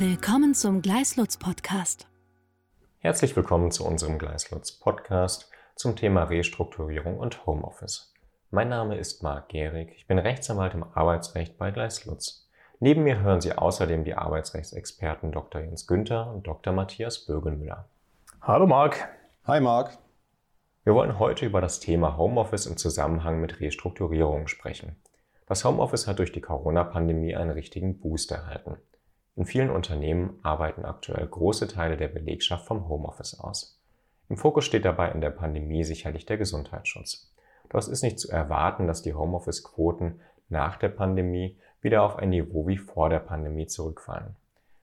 Willkommen zum Gleislutz Podcast. Herzlich willkommen zu unserem Gleislutz Podcast zum Thema Restrukturierung und Homeoffice. Mein Name ist Marc Gehrig, ich bin Rechtsanwalt im Arbeitsrecht bei Gleislutz. Neben mir hören Sie außerdem die Arbeitsrechtsexperten Dr. Jens Günther und Dr. Matthias Bögelmüller. Hallo Marc. Hi Marc. Wir wollen heute über das Thema Homeoffice im Zusammenhang mit Restrukturierung sprechen. Das Homeoffice hat durch die Corona-Pandemie einen richtigen Boost erhalten. In vielen Unternehmen arbeiten aktuell große Teile der Belegschaft vom Homeoffice aus. Im Fokus steht dabei in der Pandemie sicherlich der Gesundheitsschutz. Doch es ist nicht zu erwarten, dass die Homeoffice-Quoten nach der Pandemie wieder auf ein Niveau wie vor der Pandemie zurückfallen.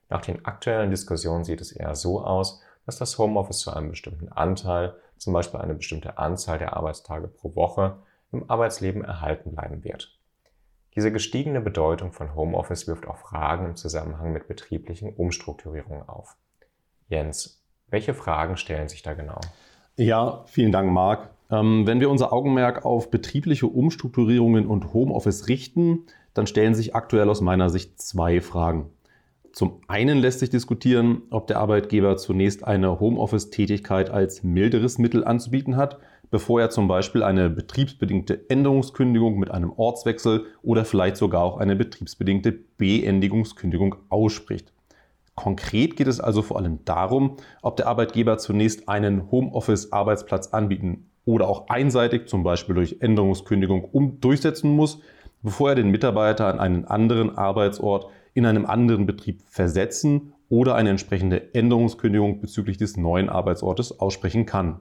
Nach den aktuellen Diskussionen sieht es eher so aus, dass das Homeoffice zu einem bestimmten Anteil, zum Beispiel eine bestimmte Anzahl der Arbeitstage pro Woche, im Arbeitsleben erhalten bleiben wird. Diese gestiegene Bedeutung von Homeoffice wirft auch Fragen im Zusammenhang mit betrieblichen Umstrukturierungen auf. Jens, welche Fragen stellen sich da genau? Ja, vielen Dank, Marc. Ähm, wenn wir unser Augenmerk auf betriebliche Umstrukturierungen und Homeoffice richten, dann stellen sich aktuell aus meiner Sicht zwei Fragen. Zum einen lässt sich diskutieren, ob der Arbeitgeber zunächst eine Homeoffice-Tätigkeit als milderes Mittel anzubieten hat bevor er zum Beispiel eine betriebsbedingte Änderungskündigung mit einem Ortswechsel oder vielleicht sogar auch eine betriebsbedingte Beendigungskündigung ausspricht. Konkret geht es also vor allem darum, ob der Arbeitgeber zunächst einen Homeoffice-Arbeitsplatz anbieten oder auch einseitig, zum Beispiel durch Änderungskündigung, um durchsetzen muss, bevor er den Mitarbeiter an einen anderen Arbeitsort in einem anderen Betrieb versetzen oder eine entsprechende Änderungskündigung bezüglich des neuen Arbeitsortes aussprechen kann.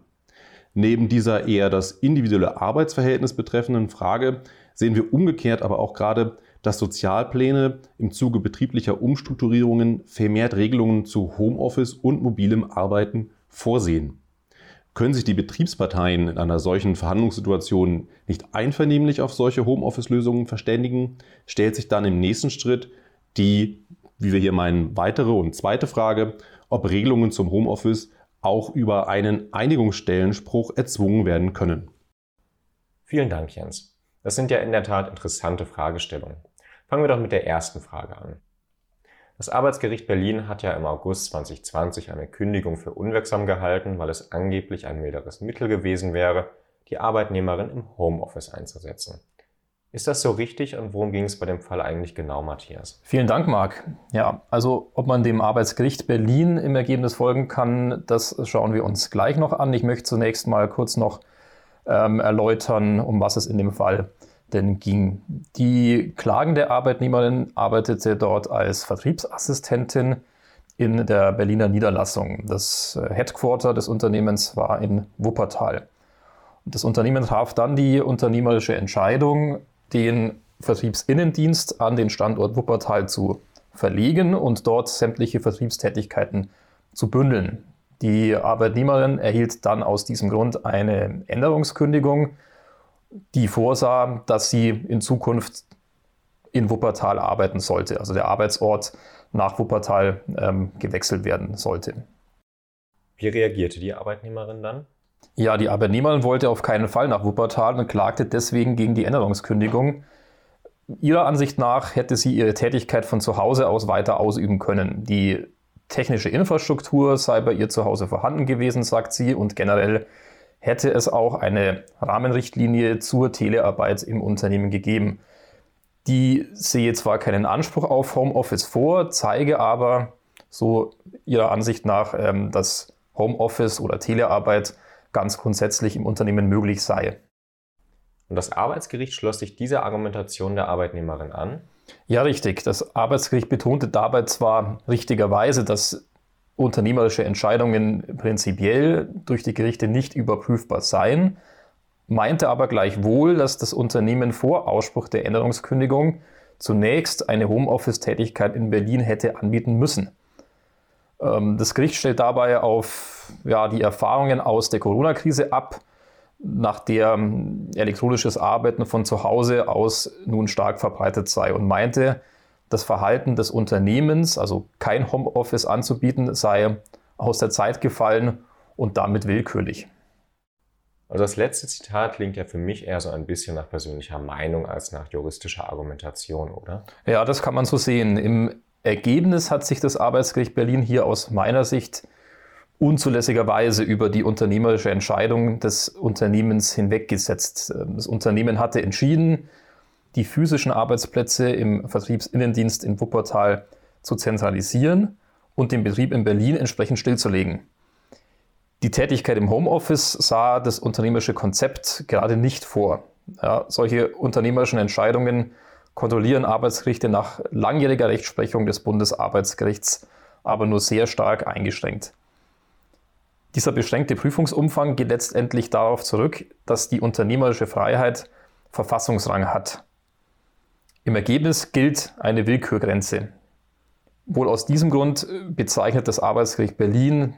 Neben dieser eher das individuelle Arbeitsverhältnis betreffenden Frage sehen wir umgekehrt aber auch gerade, dass Sozialpläne im Zuge betrieblicher Umstrukturierungen vermehrt Regelungen zu Homeoffice und mobilem Arbeiten vorsehen. Können sich die Betriebsparteien in einer solchen Verhandlungssituation nicht einvernehmlich auf solche Homeoffice-Lösungen verständigen, stellt sich dann im nächsten Schritt die, wie wir hier meinen, weitere und zweite Frage, ob Regelungen zum Homeoffice auch über einen Einigungsstellenspruch erzwungen werden können. Vielen Dank, Jens. Das sind ja in der Tat interessante Fragestellungen. Fangen wir doch mit der ersten Frage an. Das Arbeitsgericht Berlin hat ja im August 2020 eine Kündigung für unwirksam gehalten, weil es angeblich ein milderes Mittel gewesen wäre, die Arbeitnehmerin im Homeoffice einzusetzen. Ist das so richtig und worum ging es bei dem Fall eigentlich genau, Matthias? Vielen Dank, Marc. Ja, also ob man dem Arbeitsgericht Berlin im Ergebnis folgen kann, das schauen wir uns gleich noch an. Ich möchte zunächst mal kurz noch ähm, erläutern, um was es in dem Fall denn ging. Die klagende Arbeitnehmerin arbeitete dort als Vertriebsassistentin in der Berliner Niederlassung. Das äh, Headquarter des Unternehmens war in Wuppertal. Das Unternehmen traf dann die unternehmerische Entscheidung, den Vertriebsinnendienst an den Standort Wuppertal zu verlegen und dort sämtliche Vertriebstätigkeiten zu bündeln. Die Arbeitnehmerin erhielt dann aus diesem Grund eine Änderungskündigung, die vorsah, dass sie in Zukunft in Wuppertal arbeiten sollte, also der Arbeitsort nach Wuppertal ähm, gewechselt werden sollte. Wie reagierte die Arbeitnehmerin dann? Ja, die Arbeitnehmerin wollte auf keinen Fall nach Wuppertal und klagte deswegen gegen die Änderungskündigung. Ihrer Ansicht nach hätte sie ihre Tätigkeit von zu Hause aus weiter ausüben können. Die technische Infrastruktur sei bei ihr zu Hause vorhanden gewesen, sagt sie, und generell hätte es auch eine Rahmenrichtlinie zur Telearbeit im Unternehmen gegeben. Die sehe zwar keinen Anspruch auf Homeoffice vor, zeige aber so ihrer Ansicht nach, ähm, dass Homeoffice oder Telearbeit ganz grundsätzlich im Unternehmen möglich sei. Und das Arbeitsgericht schloss sich dieser Argumentation der Arbeitnehmerin an? Ja, richtig. Das Arbeitsgericht betonte dabei zwar richtigerweise, dass unternehmerische Entscheidungen prinzipiell durch die Gerichte nicht überprüfbar seien, meinte aber gleichwohl, dass das Unternehmen vor Ausspruch der Änderungskündigung zunächst eine Homeoffice-Tätigkeit in Berlin hätte anbieten müssen. Ähm, das Gericht stellt dabei auf ja, die Erfahrungen aus der Corona-Krise ab, nach der ähm, elektronisches Arbeiten von zu Hause aus nun stark verbreitet sei und meinte, das Verhalten des Unternehmens, also kein Homeoffice anzubieten, sei aus der Zeit gefallen und damit willkürlich. Also das letzte Zitat klingt ja für mich eher so ein bisschen nach persönlicher Meinung als nach juristischer Argumentation, oder? Ja, das kann man so sehen. Im Ergebnis hat sich das Arbeitsgericht Berlin hier aus meiner Sicht unzulässigerweise über die unternehmerische Entscheidung des Unternehmens hinweggesetzt. Das Unternehmen hatte entschieden, die physischen Arbeitsplätze im Vertriebsinnendienst in Wuppertal zu zentralisieren und den Betrieb in Berlin entsprechend stillzulegen. Die Tätigkeit im Homeoffice sah das unternehmerische Konzept gerade nicht vor. Ja, solche unternehmerischen Entscheidungen kontrollieren Arbeitsgerichte nach langjähriger Rechtsprechung des Bundesarbeitsgerichts aber nur sehr stark eingeschränkt. Dieser beschränkte Prüfungsumfang geht letztendlich darauf zurück, dass die unternehmerische Freiheit Verfassungsrang hat. Im Ergebnis gilt eine Willkürgrenze. Wohl aus diesem Grund bezeichnet das Arbeitsgericht Berlin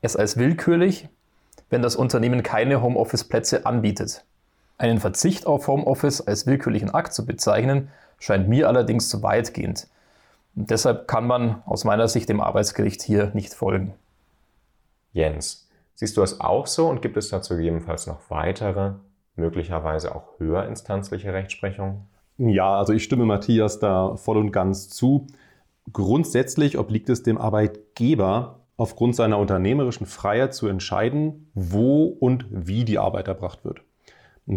es als willkürlich, wenn das Unternehmen keine Homeoffice-Plätze anbietet. Einen Verzicht auf Homeoffice als willkürlichen Akt zu bezeichnen, scheint mir allerdings zu weitgehend. Und deshalb kann man aus meiner Sicht dem Arbeitsgericht hier nicht folgen. Jens, siehst du es auch so und gibt es dazu gegebenenfalls noch weitere, möglicherweise auch höherinstanzliche Rechtsprechungen? Ja, also ich stimme Matthias da voll und ganz zu. Grundsätzlich obliegt es dem Arbeitgeber, aufgrund seiner unternehmerischen Freiheit zu entscheiden, wo und wie die Arbeit erbracht wird.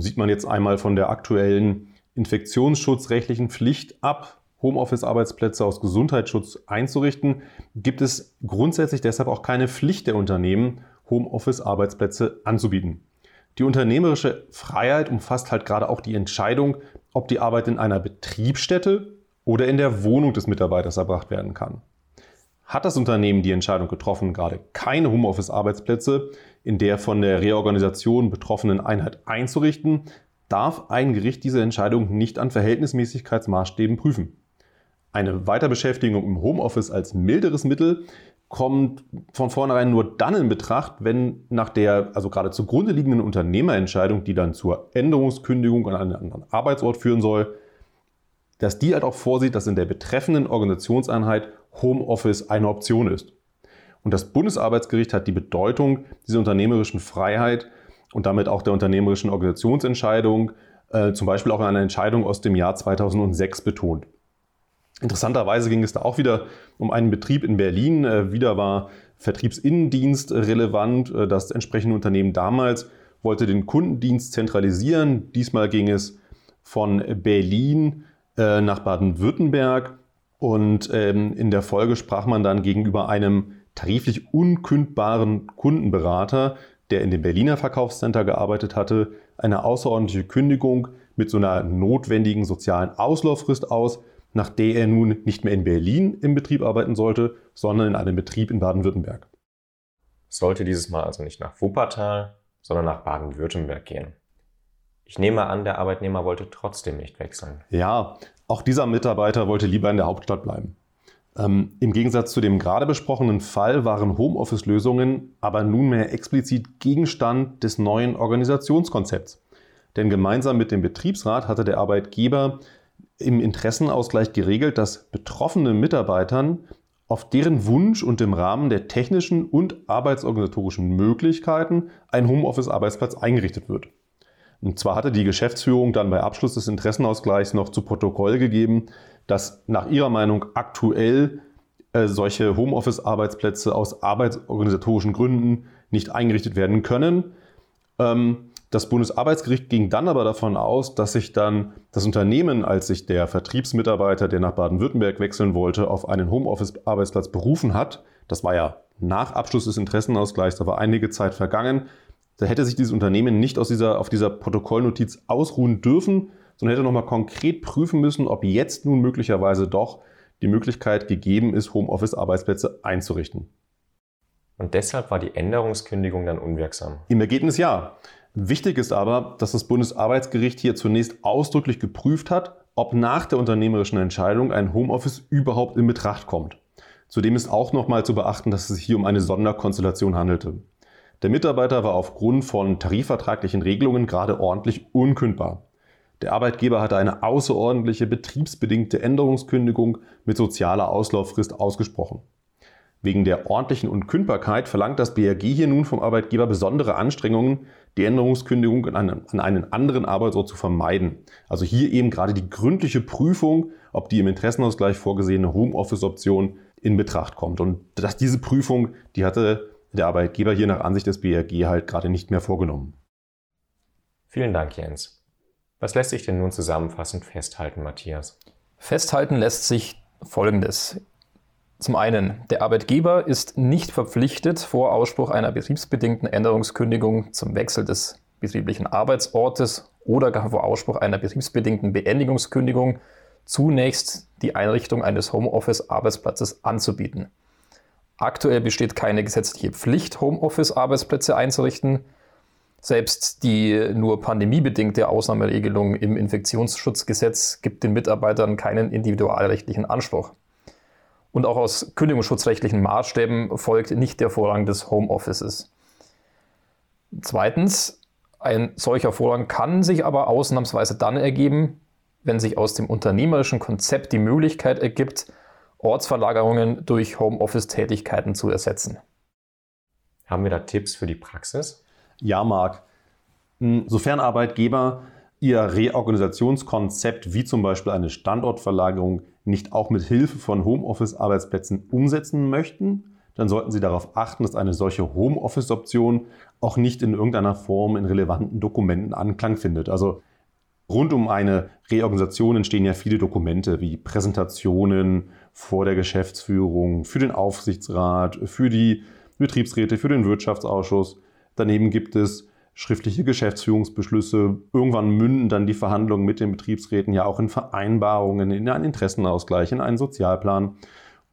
Sieht man jetzt einmal von der aktuellen infektionsschutzrechtlichen Pflicht ab, Homeoffice-Arbeitsplätze aus Gesundheitsschutz einzurichten, gibt es grundsätzlich deshalb auch keine Pflicht der Unternehmen, Homeoffice-Arbeitsplätze anzubieten. Die unternehmerische Freiheit umfasst halt gerade auch die Entscheidung, ob die Arbeit in einer Betriebsstätte oder in der Wohnung des Mitarbeiters erbracht werden kann. Hat das Unternehmen die Entscheidung getroffen, gerade keine Homeoffice-Arbeitsplätze in der von der Reorganisation betroffenen Einheit einzurichten, darf ein Gericht diese Entscheidung nicht an Verhältnismäßigkeitsmaßstäben prüfen. Eine Weiterbeschäftigung im Homeoffice als milderes Mittel kommt von vornherein nur dann in Betracht, wenn nach der also gerade zugrunde liegenden Unternehmerentscheidung, die dann zur Änderungskündigung an einen anderen Arbeitsort führen soll, dass die halt auch vorsieht, dass in der betreffenden Organisationseinheit Homeoffice eine Option ist. Und das Bundesarbeitsgericht hat die Bedeutung dieser unternehmerischen Freiheit und damit auch der unternehmerischen Organisationsentscheidung, äh, zum Beispiel auch in einer Entscheidung aus dem Jahr 2006 betont. Interessanterweise ging es da auch wieder um einen Betrieb in Berlin. Äh, wieder war Vertriebsinnendienst relevant. Äh, das entsprechende Unternehmen damals wollte den Kundendienst zentralisieren. Diesmal ging es von Berlin äh, nach Baden-Württemberg. Und ähm, in der Folge sprach man dann gegenüber einem tariflich unkündbaren Kundenberater, der in dem Berliner Verkaufscenter gearbeitet hatte, eine außerordentliche Kündigung mit so einer notwendigen sozialen Auslauffrist aus, nach der er nun nicht mehr in Berlin im Betrieb arbeiten sollte, sondern in einem Betrieb in Baden-Württemberg. Sollte dieses Mal also nicht nach Wuppertal, sondern nach Baden-Württemberg gehen. Ich nehme an, der Arbeitnehmer wollte trotzdem nicht wechseln. Ja, auch dieser Mitarbeiter wollte lieber in der Hauptstadt bleiben. Ähm, Im Gegensatz zu dem gerade besprochenen Fall waren Homeoffice-Lösungen aber nunmehr explizit Gegenstand des neuen Organisationskonzepts. Denn gemeinsam mit dem Betriebsrat hatte der Arbeitgeber im Interessenausgleich geregelt, dass betroffenen Mitarbeitern auf deren Wunsch und im Rahmen der technischen und arbeitsorganisatorischen Möglichkeiten ein Homeoffice-Arbeitsplatz eingerichtet wird. Und zwar hatte die Geschäftsführung dann bei Abschluss des Interessenausgleichs noch zu Protokoll gegeben, dass nach ihrer Meinung aktuell äh, solche Homeoffice-Arbeitsplätze aus arbeitsorganisatorischen Gründen nicht eingerichtet werden können. Ähm, das Bundesarbeitsgericht ging dann aber davon aus, dass sich dann das Unternehmen, als sich der Vertriebsmitarbeiter, der nach Baden-Württemberg wechseln wollte, auf einen Homeoffice-Arbeitsplatz berufen hat. Das war ja nach Abschluss des Interessenausgleichs, da war einige Zeit vergangen. Da hätte sich dieses Unternehmen nicht aus dieser, auf dieser Protokollnotiz ausruhen dürfen, sondern hätte nochmal konkret prüfen müssen, ob jetzt nun möglicherweise doch die Möglichkeit gegeben ist, Homeoffice-Arbeitsplätze einzurichten. Und deshalb war die Änderungskündigung dann unwirksam. Im Ergebnis ja. Wichtig ist aber, dass das Bundesarbeitsgericht hier zunächst ausdrücklich geprüft hat, ob nach der unternehmerischen Entscheidung ein Homeoffice überhaupt in Betracht kommt. Zudem ist auch nochmal zu beachten, dass es sich hier um eine Sonderkonstellation handelte. Der Mitarbeiter war aufgrund von tarifvertraglichen Regelungen gerade ordentlich unkündbar. Der Arbeitgeber hatte eine außerordentliche betriebsbedingte Änderungskündigung mit sozialer Auslauffrist ausgesprochen. Wegen der ordentlichen Unkündbarkeit verlangt das BRG hier nun vom Arbeitgeber besondere Anstrengungen, die Änderungskündigung an einen, an einen anderen Arbeitsort zu vermeiden. Also hier eben gerade die gründliche Prüfung, ob die im Interessenausgleich vorgesehene Homeoffice-Option in Betracht kommt. Und dass diese Prüfung, die hatte der Arbeitgeber hier nach Ansicht des BRG halt gerade nicht mehr vorgenommen. Vielen Dank, Jens. Was lässt sich denn nun zusammenfassend festhalten, Matthias? Festhalten lässt sich Folgendes. Zum einen, der Arbeitgeber ist nicht verpflichtet, vor Ausspruch einer betriebsbedingten Änderungskündigung zum Wechsel des betrieblichen Arbeitsortes oder gar vor Ausspruch einer betriebsbedingten Beendigungskündigung zunächst die Einrichtung eines Homeoffice-Arbeitsplatzes anzubieten. Aktuell besteht keine gesetzliche Pflicht, Homeoffice-Arbeitsplätze einzurichten. Selbst die nur pandemiebedingte Ausnahmeregelung im Infektionsschutzgesetz gibt den Mitarbeitern keinen individualrechtlichen Anspruch. Und auch aus kündigungsschutzrechtlichen Maßstäben folgt nicht der Vorrang des Homeoffices. Zweitens, ein solcher Vorrang kann sich aber ausnahmsweise dann ergeben, wenn sich aus dem unternehmerischen Konzept die Möglichkeit ergibt, Ortsverlagerungen durch Homeoffice-Tätigkeiten zu ersetzen. Haben wir da Tipps für die Praxis? Ja, Marc. Hm, sofern Arbeitgeber ihr Reorganisationskonzept wie zum Beispiel eine Standortverlagerung nicht auch mit Hilfe von Homeoffice-Arbeitsplätzen umsetzen möchten, dann sollten Sie darauf achten, dass eine solche Homeoffice-Option auch nicht in irgendeiner Form in relevanten Dokumenten Anklang findet. Also rund um eine Reorganisation entstehen ja viele Dokumente wie Präsentationen vor der Geschäftsführung, für den Aufsichtsrat, für die Betriebsräte, für den Wirtschaftsausschuss. Daneben gibt es schriftliche Geschäftsführungsbeschlüsse. Irgendwann münden dann die Verhandlungen mit den Betriebsräten ja auch in Vereinbarungen, in einen Interessenausgleich, in einen Sozialplan.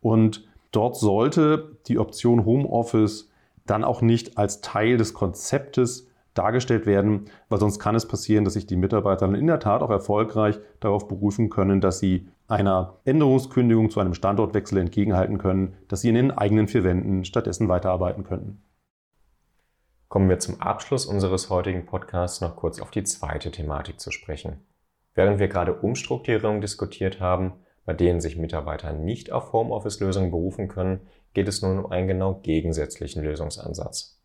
Und dort sollte die Option Homeoffice dann auch nicht als Teil des Konzeptes dargestellt werden, weil sonst kann es passieren, dass sich die Mitarbeiter in der Tat auch erfolgreich darauf berufen können, dass sie einer Änderungskündigung zu einem Standortwechsel entgegenhalten können, dass sie in den eigenen vier Wänden stattdessen weiterarbeiten könnten kommen wir zum Abschluss unseres heutigen Podcasts noch kurz auf die zweite Thematik zu sprechen. Während wir gerade Umstrukturierungen diskutiert haben, bei denen sich Mitarbeiter nicht auf Homeoffice-Lösungen berufen können, geht es nun um einen genau gegensätzlichen Lösungsansatz.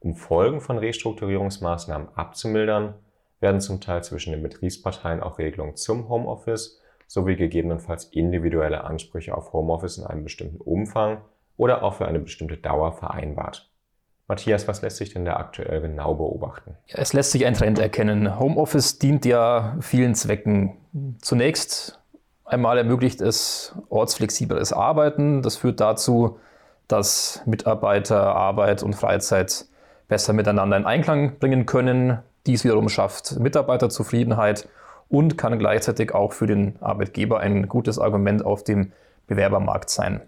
Um Folgen von Restrukturierungsmaßnahmen abzumildern, werden zum Teil zwischen den Betriebsparteien auch Regelungen zum Homeoffice sowie gegebenenfalls individuelle Ansprüche auf Homeoffice in einem bestimmten Umfang oder auch für eine bestimmte Dauer vereinbart. Matthias, was lässt sich denn da aktuell genau beobachten? Es lässt sich ein Trend erkennen. Homeoffice dient ja vielen Zwecken. Zunächst einmal ermöglicht es ortsflexibles Arbeiten. Das führt dazu, dass Mitarbeiter Arbeit und Freizeit besser miteinander in Einklang bringen können. Dies wiederum schafft Mitarbeiterzufriedenheit und kann gleichzeitig auch für den Arbeitgeber ein gutes Argument auf dem Bewerbermarkt sein.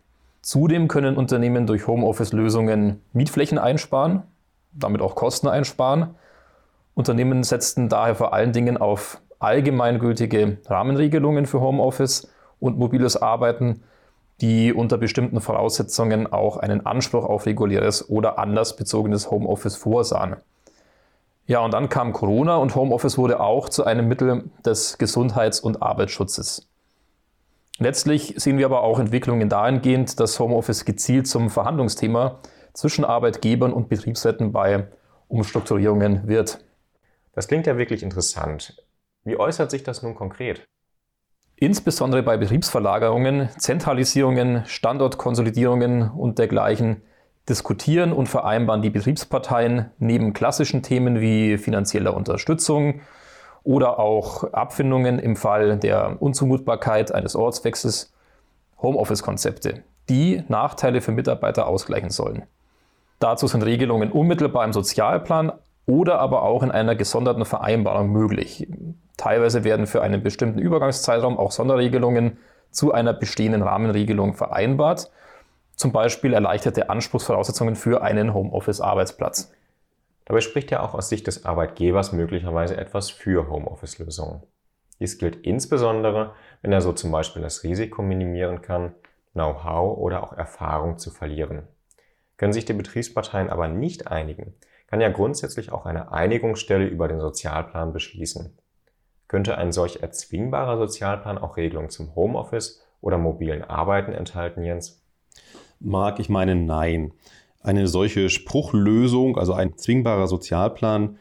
Zudem können Unternehmen durch Homeoffice-Lösungen Mietflächen einsparen, damit auch Kosten einsparen. Unternehmen setzten daher vor allen Dingen auf allgemeingültige Rahmenregelungen für Homeoffice und mobiles Arbeiten, die unter bestimmten Voraussetzungen auch einen Anspruch auf reguläres oder anders bezogenes Homeoffice vorsahen. Ja, und dann kam Corona und Homeoffice wurde auch zu einem Mittel des Gesundheits- und Arbeitsschutzes. Letztlich sehen wir aber auch Entwicklungen dahingehend, dass Homeoffice gezielt zum Verhandlungsthema zwischen Arbeitgebern und Betriebsräten bei Umstrukturierungen wird. Das klingt ja wirklich interessant. Wie äußert sich das nun konkret? Insbesondere bei Betriebsverlagerungen, Zentralisierungen, Standortkonsolidierungen und dergleichen diskutieren und vereinbaren die Betriebsparteien neben klassischen Themen wie finanzieller Unterstützung, oder auch Abfindungen im Fall der Unzumutbarkeit eines Ortswechsels, Homeoffice-Konzepte, die Nachteile für Mitarbeiter ausgleichen sollen. Dazu sind Regelungen unmittelbar im Sozialplan oder aber auch in einer gesonderten Vereinbarung möglich. Teilweise werden für einen bestimmten Übergangszeitraum auch Sonderregelungen zu einer bestehenden Rahmenregelung vereinbart, zum Beispiel erleichterte Anspruchsvoraussetzungen für einen Homeoffice-Arbeitsplatz. Dabei spricht ja auch aus Sicht des Arbeitgebers möglicherweise etwas für Homeoffice-Lösungen. Dies gilt insbesondere, wenn er so zum Beispiel das Risiko minimieren kann, Know-how oder auch Erfahrung zu verlieren. Können sich die Betriebsparteien aber nicht einigen, kann ja grundsätzlich auch eine Einigungsstelle über den Sozialplan beschließen. Könnte ein solch erzwingbarer Sozialplan auch Regelungen zum Homeoffice oder mobilen Arbeiten enthalten, Jens? Marc, ich meine nein. Eine solche Spruchlösung, also ein zwingbarer Sozialplan,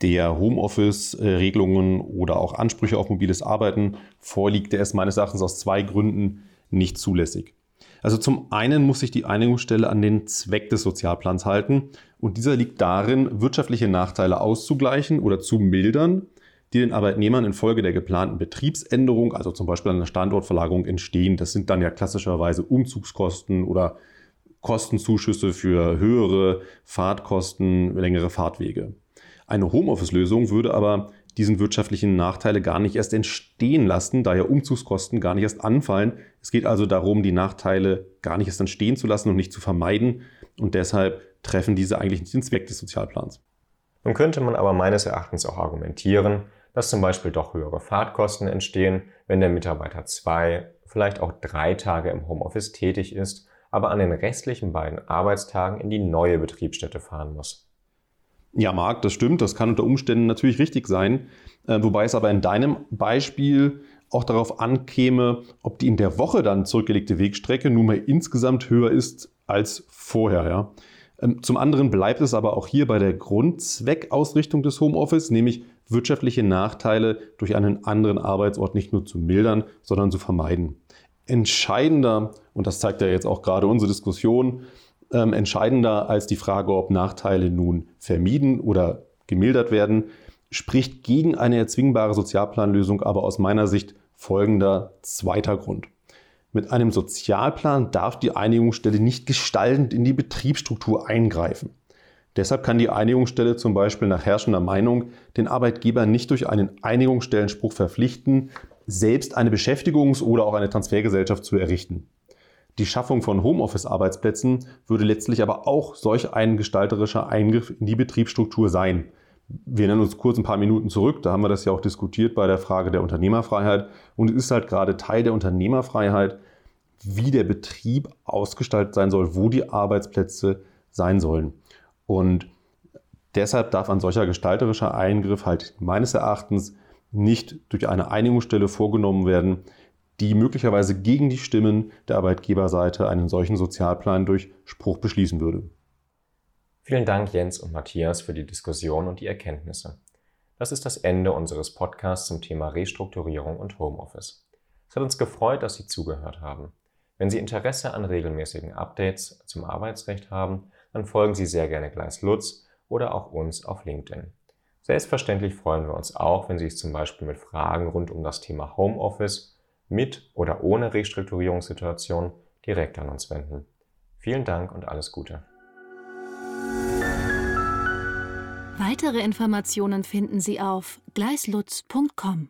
der Homeoffice-Regelungen oder auch Ansprüche auf mobiles Arbeiten vorliegt, der ist meines Erachtens aus zwei Gründen nicht zulässig. Also zum einen muss sich die Einigungsstelle an den Zweck des Sozialplans halten und dieser liegt darin, wirtschaftliche Nachteile auszugleichen oder zu mildern, die den Arbeitnehmern infolge der geplanten Betriebsänderung, also zum Beispiel einer Standortverlagerung, entstehen. Das sind dann ja klassischerweise Umzugskosten oder Kostenzuschüsse für höhere Fahrtkosten, längere Fahrtwege. Eine Homeoffice-Lösung würde aber diesen wirtschaftlichen Nachteile gar nicht erst entstehen lassen, da ja Umzugskosten gar nicht erst anfallen. Es geht also darum, die Nachteile gar nicht erst entstehen zu lassen und nicht zu vermeiden. Und deshalb treffen diese eigentlich nicht den Zweck des Sozialplans. Nun könnte man aber meines Erachtens auch argumentieren, dass zum Beispiel doch höhere Fahrtkosten entstehen, wenn der Mitarbeiter zwei, vielleicht auch drei Tage im Homeoffice tätig ist, aber an den restlichen beiden Arbeitstagen in die neue Betriebsstätte fahren muss. Ja, Marc, das stimmt. Das kann unter Umständen natürlich richtig sein. Äh, wobei es aber in deinem Beispiel auch darauf ankäme, ob die in der Woche dann zurückgelegte Wegstrecke nun mal insgesamt höher ist als vorher. Ja? Ähm, zum anderen bleibt es aber auch hier bei der Grundzweckausrichtung des Homeoffice, nämlich wirtschaftliche Nachteile durch einen anderen Arbeitsort nicht nur zu mildern, sondern zu vermeiden. Entscheidender, und das zeigt ja jetzt auch gerade unsere Diskussion, ähm, entscheidender als die Frage, ob Nachteile nun vermieden oder gemildert werden, spricht gegen eine erzwingbare Sozialplanlösung aber aus meiner Sicht folgender zweiter Grund. Mit einem Sozialplan darf die Einigungsstelle nicht gestaltend in die Betriebsstruktur eingreifen. Deshalb kann die Einigungsstelle zum Beispiel nach herrschender Meinung den Arbeitgeber nicht durch einen Einigungsstellenspruch verpflichten, selbst eine Beschäftigungs- oder auch eine Transfergesellschaft zu errichten. Die Schaffung von Homeoffice-Arbeitsplätzen würde letztlich aber auch solch ein gestalterischer Eingriff in die Betriebsstruktur sein. Wir nennen uns kurz ein paar Minuten zurück, da haben wir das ja auch diskutiert bei der Frage der Unternehmerfreiheit. Und es ist halt gerade Teil der Unternehmerfreiheit, wie der Betrieb ausgestaltet sein soll, wo die Arbeitsplätze sein sollen. Und deshalb darf ein solcher gestalterischer Eingriff halt meines Erachtens nicht durch eine Einigungsstelle vorgenommen werden, die möglicherweise gegen die Stimmen der Arbeitgeberseite einen solchen Sozialplan durch Spruch beschließen würde. Vielen Dank, Jens und Matthias, für die Diskussion und die Erkenntnisse. Das ist das Ende unseres Podcasts zum Thema Restrukturierung und Homeoffice. Es hat uns gefreut, dass Sie zugehört haben. Wenn Sie Interesse an regelmäßigen Updates zum Arbeitsrecht haben, dann folgen Sie sehr gerne Gleis Lutz oder auch uns auf LinkedIn. Selbstverständlich freuen wir uns auch, wenn Sie sich zum Beispiel mit Fragen rund um das Thema Homeoffice mit oder ohne Restrukturierungssituation direkt an uns wenden. Vielen Dank und alles Gute. Weitere Informationen finden Sie auf gleislutz.com.